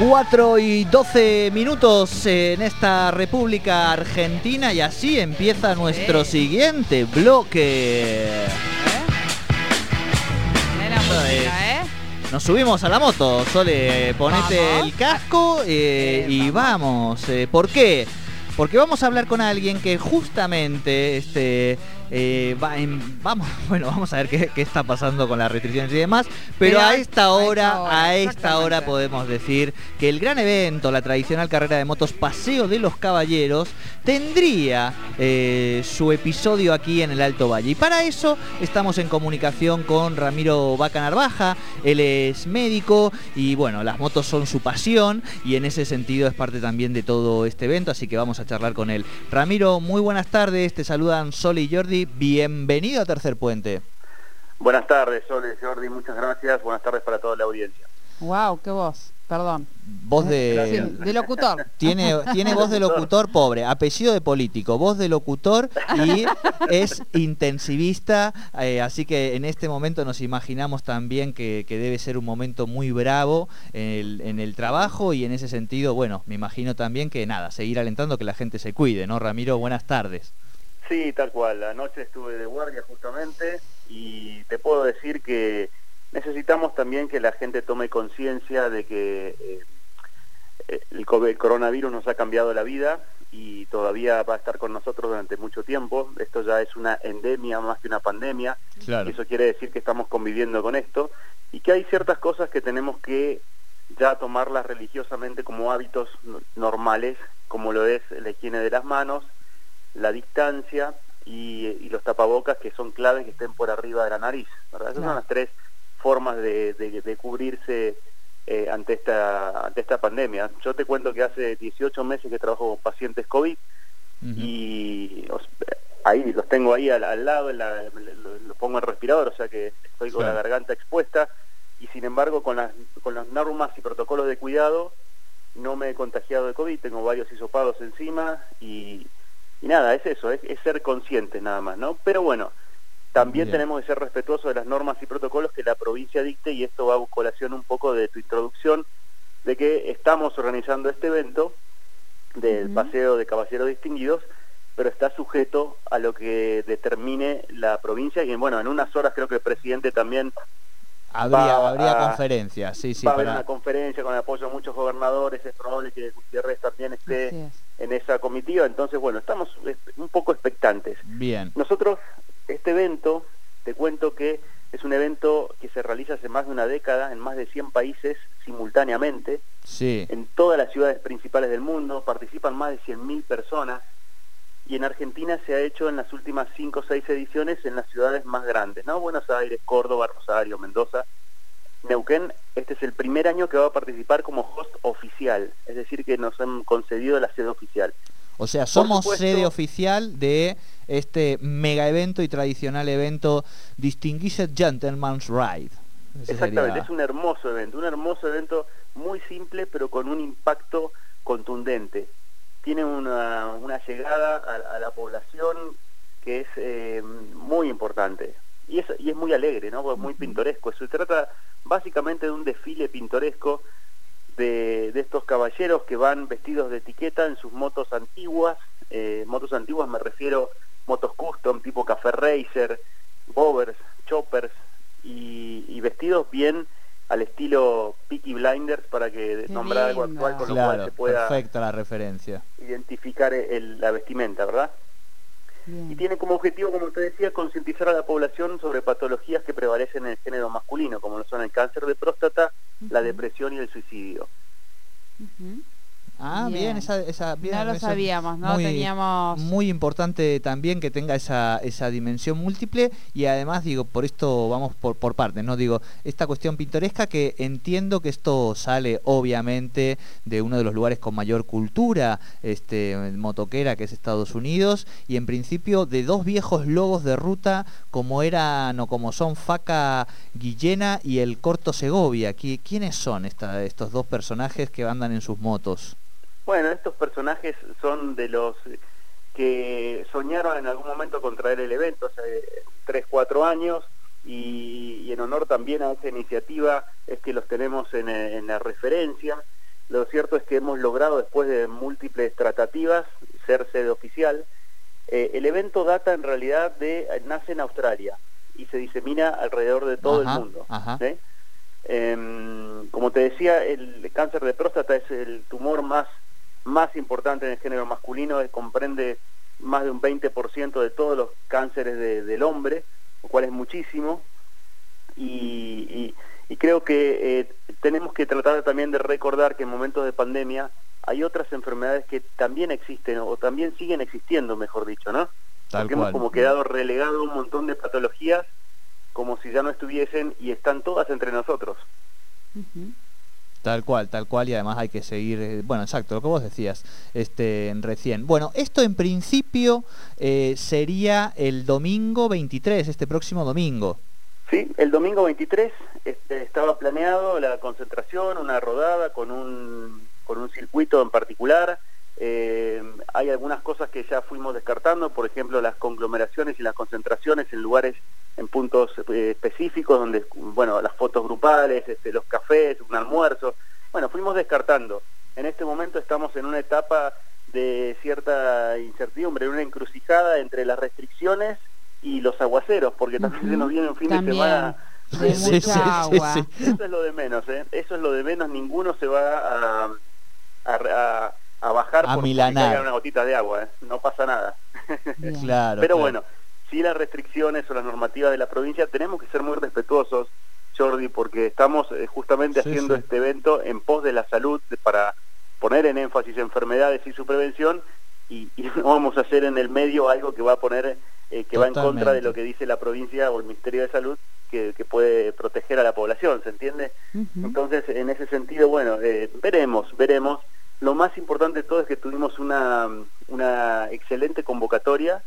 4 y 12 minutos en esta República Argentina y así empieza nuestro siguiente bloque. ¿eh? Nos subimos a la moto, Sole, ponete el casco eh, y vamos. Eh, ¿Por qué? Porque vamos a hablar con alguien que justamente este, eh, vamos, bueno, vamos a ver qué, está pasando con las restricciones y demás, pero a esta hora, a esta hora podemos decir que el gran evento, la tradicional carrera de motos Paseo de los Caballeros, tendría eh, su episodio aquí en el Alto Valle. Y para eso estamos en comunicación con Ramiro Vaca Narvaja, él es médico y bueno, las motos son su pasión y en ese sentido es parte también de todo este evento, así que vamos a charlar con él. Ramiro, muy buenas tardes, te saludan Sol y Jordi bienvenido a Tercer Puente. Buenas tardes, Sol Jordi, muchas gracias. Buenas tardes para toda la audiencia. Wow, qué voz, perdón. Voz de... de locutor. Tiene, tiene voz de locutor pobre, apellido de político, voz de locutor y es intensivista, eh, así que en este momento nos imaginamos también que, debe ser un momento muy bravo en el, en el, trabajo y en ese sentido, bueno, me imagino también que nada, seguir alentando que la gente se cuide, ¿no? Ramiro, buenas tardes. Sí, tal cual. Anoche estuve de guardia justamente y te puedo decir que necesitamos también que la gente tome conciencia de que eh, eh, el, coronavirus nos ha cambiado la vida y todavía va a estar con nosotros durante mucho tiempo. Esto ya es una endemia más que una pandemia. Eso quiere decir que estamos conviviendo con esto y que hay ciertas cosas que tenemos que ya tomarlas religiosamente como hábitos normales, como lo es la higiene de las manos, la distancia y, los tapabocas que son claves que estén por arriba de la nariz. Esas son las tres formas de, cubrirse eh, ante, esta, ante esta pandemia. Yo te cuento que hace 18 meses que trabajo con pacientes COVID y ahí los tengo ahí al, lado, los pongo en respirador, o sea que estoy con la garganta expuesta y sin embargo con las, con las normas y protocolos de cuidado no me he contagiado de COVID, tengo varios hisopados encima y, y nada, es eso, es, ser conscientes nada más, ¿no? Pero bueno, también tenemos que ser respetuosos de las normas y protocolos que la provincia dicte y esto va a colación un poco de tu introducción de que estamos organizando este evento del paseo de caballeros distinguidos, pero está sujeto a lo que determine la provincia y bueno, en unas horas creo que el presidente también Habría, habría conferencia, sí, sí. Va a haber una conferencia con el apoyo de muchos gobernadores, es probable que Gutiérrez también esté en esa comitiva, entonces bueno, estamos un poco expectantes. Bien. Nosotros, este evento, te cuento que es un evento que se realiza hace más de una década en más de 100 países simultáneamente, sí. en todas las ciudades principales del mundo, participan más de 100.000 personas, y en Argentina se ha hecho en las últimas 5 o 6 ediciones en las ciudades más grandes, ¿no? Buenos Aires, Córdoba, Rosario, Mendoza. Neuquén, este es el primer año que va a participar como host oficial, es decir, que nos han concedido la sede oficial. O sea, somos sede oficial de este mega evento y tradicional evento Distinguished Gentleman's Ride. Exactamente, es un hermoso evento, un hermoso evento muy simple pero con un impacto contundente tiene una, llegada a, la población que es eh, muy importante y es, y es muy alegre, ¿no? muy pintoresco. Se trata básicamente de un desfile pintoresco de, estos caballeros que van vestidos de etiqueta en sus motos antiguas. Eh, motos antiguas me refiero motos custom tipo café racer, bovers, choppers y vestidos bien al estilo Peaky Blinders para que nombrar algo actual con lo cual se pueda perfecta la referencia. identificar la vestimenta, ¿verdad? Y tiene como objetivo, como te decía, concientizar a la población sobre patologías que prevalecen en el género masculino, como lo son el cáncer de próstata, la depresión y el suicidio. Ah, bien, esa, esa no lo sabíamos, ¿no? Muy, Teníamos... Muy importante también que tenga esa, esa dimensión múltiple y además, digo, por esto vamos por, por partes, ¿no? Digo, esta cuestión pintoresca que entiendo que esto sale obviamente de uno de los lugares con mayor cultura este, motoquera, que es Estados Unidos, y en principio de dos viejos lobos de ruta como eran o como son Faca Guillena y el Corto Segovia. ¿Quiénes son esta, estos dos personajes que andan en sus motos? Bueno, estos personajes son de los que soñaron en algún momento con traer el evento, hace 3, 4 años, y, en honor también a esta iniciativa es que los tenemos en, la referencia. Lo cierto es que hemos logrado, después de múltiples tratativas, ser sede oficial. Eh, el evento data en realidad de, nace en Australia y se disemina alrededor de todo Ajá, el mundo. Em, como te decía, el cáncer de próstata es el tumor más, más importante en el género masculino, eh, comprende más de un 20% de todos los cánceres de- del hombre, lo cual es muchísimo. Y, y- y creo que eh, tenemos que tratar también de recordar que en momentos de pandemia hay otras enfermedades que también existen o también siguen existiendo, mejor dicho, ¿no? Tal Porque cual. hemos como quedado relegado a un montón de patologías como si ya no estuviesen y están todas entre nosotros. Tal cual, tal cual, y además hay que seguir, eh, bueno, exacto, lo que vos decías este, recién. Bueno, esto en principio eh, sería el domingo 23, este próximo domingo. Sí, el domingo 23 este, estaba planeado la concentración, una rodada con un, con un circuito en particular. Eh, hay algunas cosas que ya fuimos descartando, por ejemplo, las conglomeraciones y las concentraciones en lugares, en puntos eh, específicos, donde, bueno, las fotos grupales, este, los cafés, un almuerzo. Bueno, fuimos descartando. En este momento estamos en una etapa de cierta incertidumbre, una encrucijada entre las restricciones y los aguaceros, porque también se nos viene un fin También. de semana De Sí, mucha sí, sí, agua. sí. eso es lo de menos, ¿eh? Eso es lo de menos. Ninguno se va a, a, a- a bajar A por milanar. una gotita de agua, ¿eh? No pasa nada. Claro. Pero claro. bueno, si las restricciones o las normativas de la provincia, tenemos que ser muy respetuosos, Jordi, porque estamos eh, justamente Sí, haciendo sí. este evento en pos de la salud para poner en énfasis enfermedades y su prevención y, y no vamos a hacer en el medio algo que va a poner, eh, que va en contra de lo que dice la provincia o el Ministerio de Salud que, que puede proteger a la población, ¿se entiende? Entonces, en ese sentido, bueno, eh, veremos, veremos. Lo más importante de todo es que tuvimos una, una excelente convocatoria.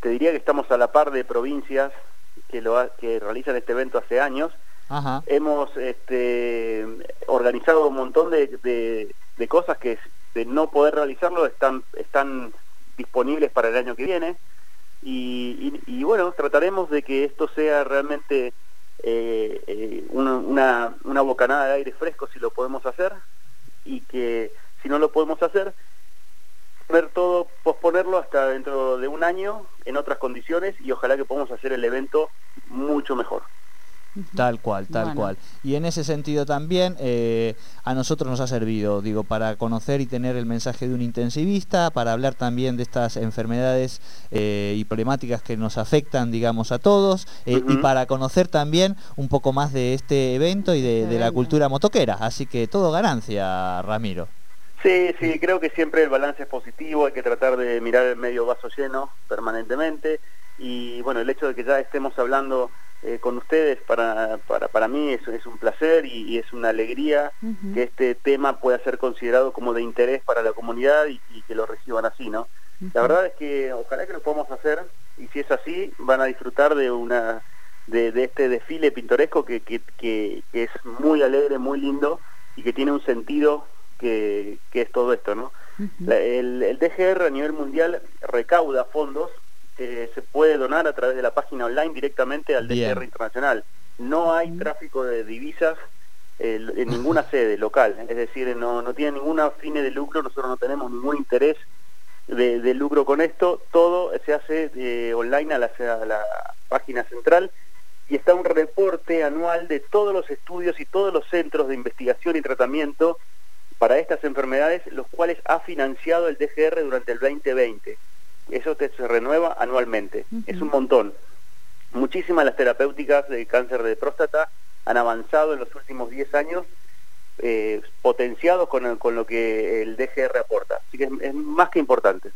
Te diría que estamos a la par de provincias que, lo ha- que realizan este evento hace años. Ajá. Hemos este, organizado un montón de, de- de cosas que de no poder realizarlo están, están disponibles para el año que viene. Y, y- y bueno, trataremos de que esto sea realmente eh, eh, una, una, una bocanada de aire fresco si lo podemos hacer y que si no lo podemos hacer, ver todo, posponerlo hasta dentro de un año en otras condiciones y ojalá que podamos hacer el evento mucho mejor. Tal cual, tal Bueno. cual. Y en ese sentido también eh, a nosotros nos ha servido, digo, para conocer y tener el mensaje de un intensivista, para hablar también de estas enfermedades eh, y problemáticas que nos afectan, digamos, a todos, eh, y para conocer también un poco más de este evento y de, de la cultura motoquera. Así que todo ganancia, Ramiro. Sí, sí, creo que siempre el balance es positivo, hay que tratar de mirar el medio vaso lleno permanentemente. Y bueno, el hecho de que ya estemos hablando eh, con ustedes para, para, para mí es, es un placer y, y es una alegría que este tema pueda ser considerado como de interés para la comunidad y, y que lo reciban así, ¿no? La verdad es que ojalá que lo podamos hacer y si es así van a disfrutar de una de, de este desfile pintoresco que, que, que- que es muy alegre, muy lindo y que tiene un sentido que, que es todo esto, ¿no? La- el, el DGR a nivel mundial recauda fondos que se puede donar a través de la página online directamente al Bien. DGR Internacional. No hay tráfico de divisas eh, en ninguna sede local, es decir, no, no tiene ninguna fine de lucro, nosotros no tenemos ningún interés de, de lucro con esto, todo se hace eh, online a la, a la página central y está un reporte anual de todos los estudios y todos los centros de investigación y tratamiento para estas enfermedades, los cuales ha financiado el DGR durante el 2020. Eso te- se renueva anualmente. Es un montón. Muchísimas las terapéuticas de cáncer de próstata han avanzado en los últimos 10 años, eh, potenciados con, el- con lo que el DGR aporta. Así que es, es más que importante.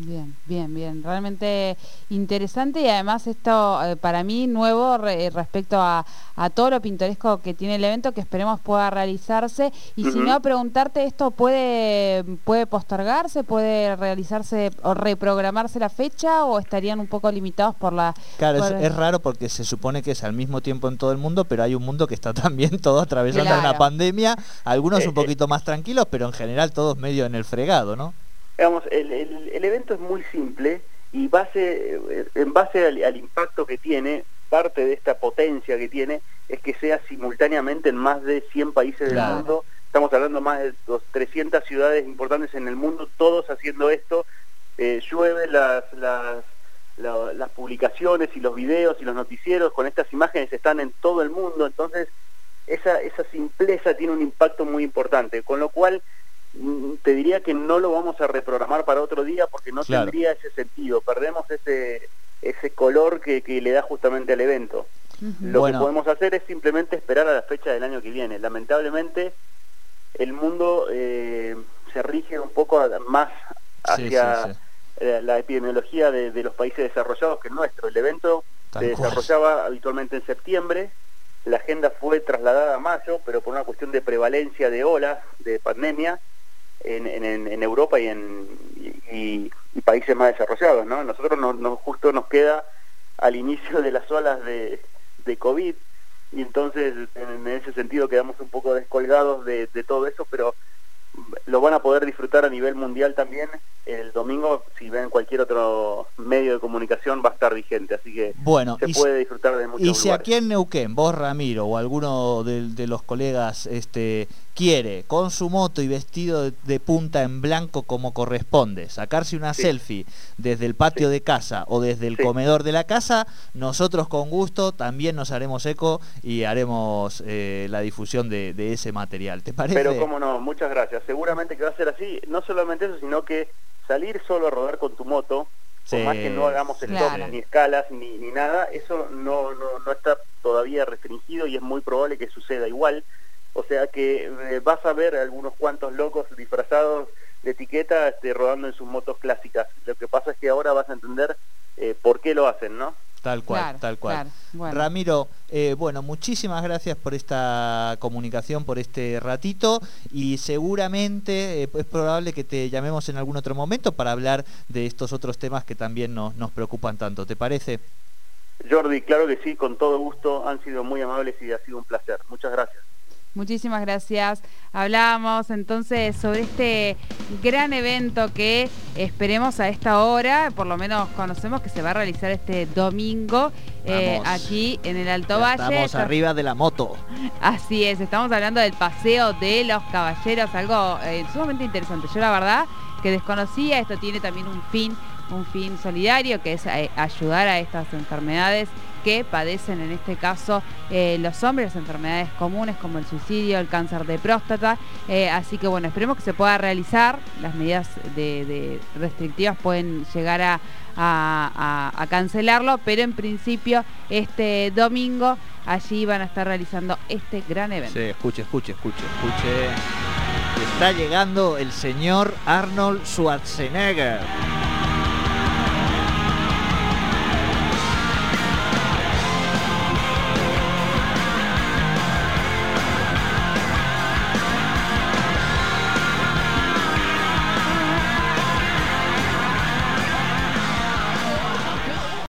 Bien, bien, bien. Realmente interesante y además esto eh, para mí nuevo re- respecto a, a todo lo pintoresco que tiene el evento que esperemos pueda realizarse. Y si no, preguntarte, ¿esto puede, puede postergarse, puede realizarse o reprogramarse la fecha o estarían un poco limitados por la... Claro, es, por- es raro porque se supone que es al mismo tiempo en todo el mundo, pero hay un mundo que está también todo atravesando Claro. una pandemia, algunos Eh, un poquito más tranquilos, pero en general todos medio en el fregado, ¿no? Digamos, el, el- el evento es muy simple y base, en base al, al impacto que tiene, parte de esta potencia que tiene es que sea simultáneamente en más de 100 países Claro. del mundo. Estamos hablando más de 300 ciudades importantes en el mundo, todos haciendo esto, eh, llueve las, las, las publicaciones y los videos y los noticieros con estas imágenes están en todo el mundo, entonces esa, esa simpleza tiene un impacto muy importante, con lo cual te diría que no lo vamos a reprogramar para otro día porque no tendría ese sentido, perdemos ese, ese color que, que le da justamente al evento. Lo que podemos hacer es simplemente esperar a la fecha del año que viene. Lamentablemente el mundo eh, se rige un poco más hacia la epidemiología de, los países desarrollados que el nuestro. El evento se desarrollaba habitualmente en septiembre, la agenda fue trasladada a mayo, pero por una cuestión de prevalencia de olas de pandemia en, en, Europa y en y, países más desarrollados. ¿no? Nosotros no, justo nos queda al inicio de las olas de, COVID y entonces en ese sentido quedamos un poco descolgados de, de todo eso, pero lo van a poder disfrutar a nivel mundial también. El domingo, si ven cualquier otro medio de comunicación, va a estar vigente, así que bueno, se puede disfrutar de muchos Y si aquí en Neuquén, vos Ramiro o alguno de, los colegas este, quiere, con su moto y vestido de, punta en blanco como corresponde, sacarse una selfie desde el patio de casa o desde el comedor de la casa, nosotros con gusto también nos haremos eco y haremos eh, la difusión de, de ese material. ¿Te parece? Pero cómo no, muchas gracias seguramente que va a ser así, no solamente eso, sino que salir solo a rodar con tu moto, por más que no hagamos stops ni escalas ni, ni nada, eso no, no, no, está todavía restringido y es muy probable que suceda igual. O sea que eh, vas a ver algunos cuantos locos disfrazados de etiqueta este, rodando en sus motos clásicas. Lo que pasa es que ahora vas a entender eh, por qué lo hacen, ¿no? Tal cual, tal cual. Ramiro, eh, bueno, muchísimas gracias por esta comunicación, por este ratito y seguramente eh, es probable que te llamemos en algún otro momento para hablar de estos otros temas que también nos, nos preocupan tanto. ¿Te parece? Jordi, claro que sí, con todo gusto, han sido muy amables y ha sido un placer. Muchas gracias. Muchísimas gracias. Hablábamos entonces sobre este gran evento que esperemos a esta hora, por lo menos conocemos que se va a realizar este domingo eh, aquí en el Alto Valle. Estamos arriba de la moto. Así es, estamos hablando del paseo de los caballeros, algo eh, sumamente interesante. Yo la verdad que desconocía, esto tiene también un fin, un fin solidario, que es eh, ayudar a estas enfermedades que padecen en este caso eh, los hombres, enfermedades comunes como el suicidio, el cáncer de próstata. Eh, así que bueno, esperemos que se pueda realizar. Las medidas de, restrictivas pueden llegar a, cancelarlo, pero en principio este domingo allí van a estar realizando este gran evento. Sí, escuche, escuche, escuche, escuche. Está llegando el señor Arnold Schwarzenegger.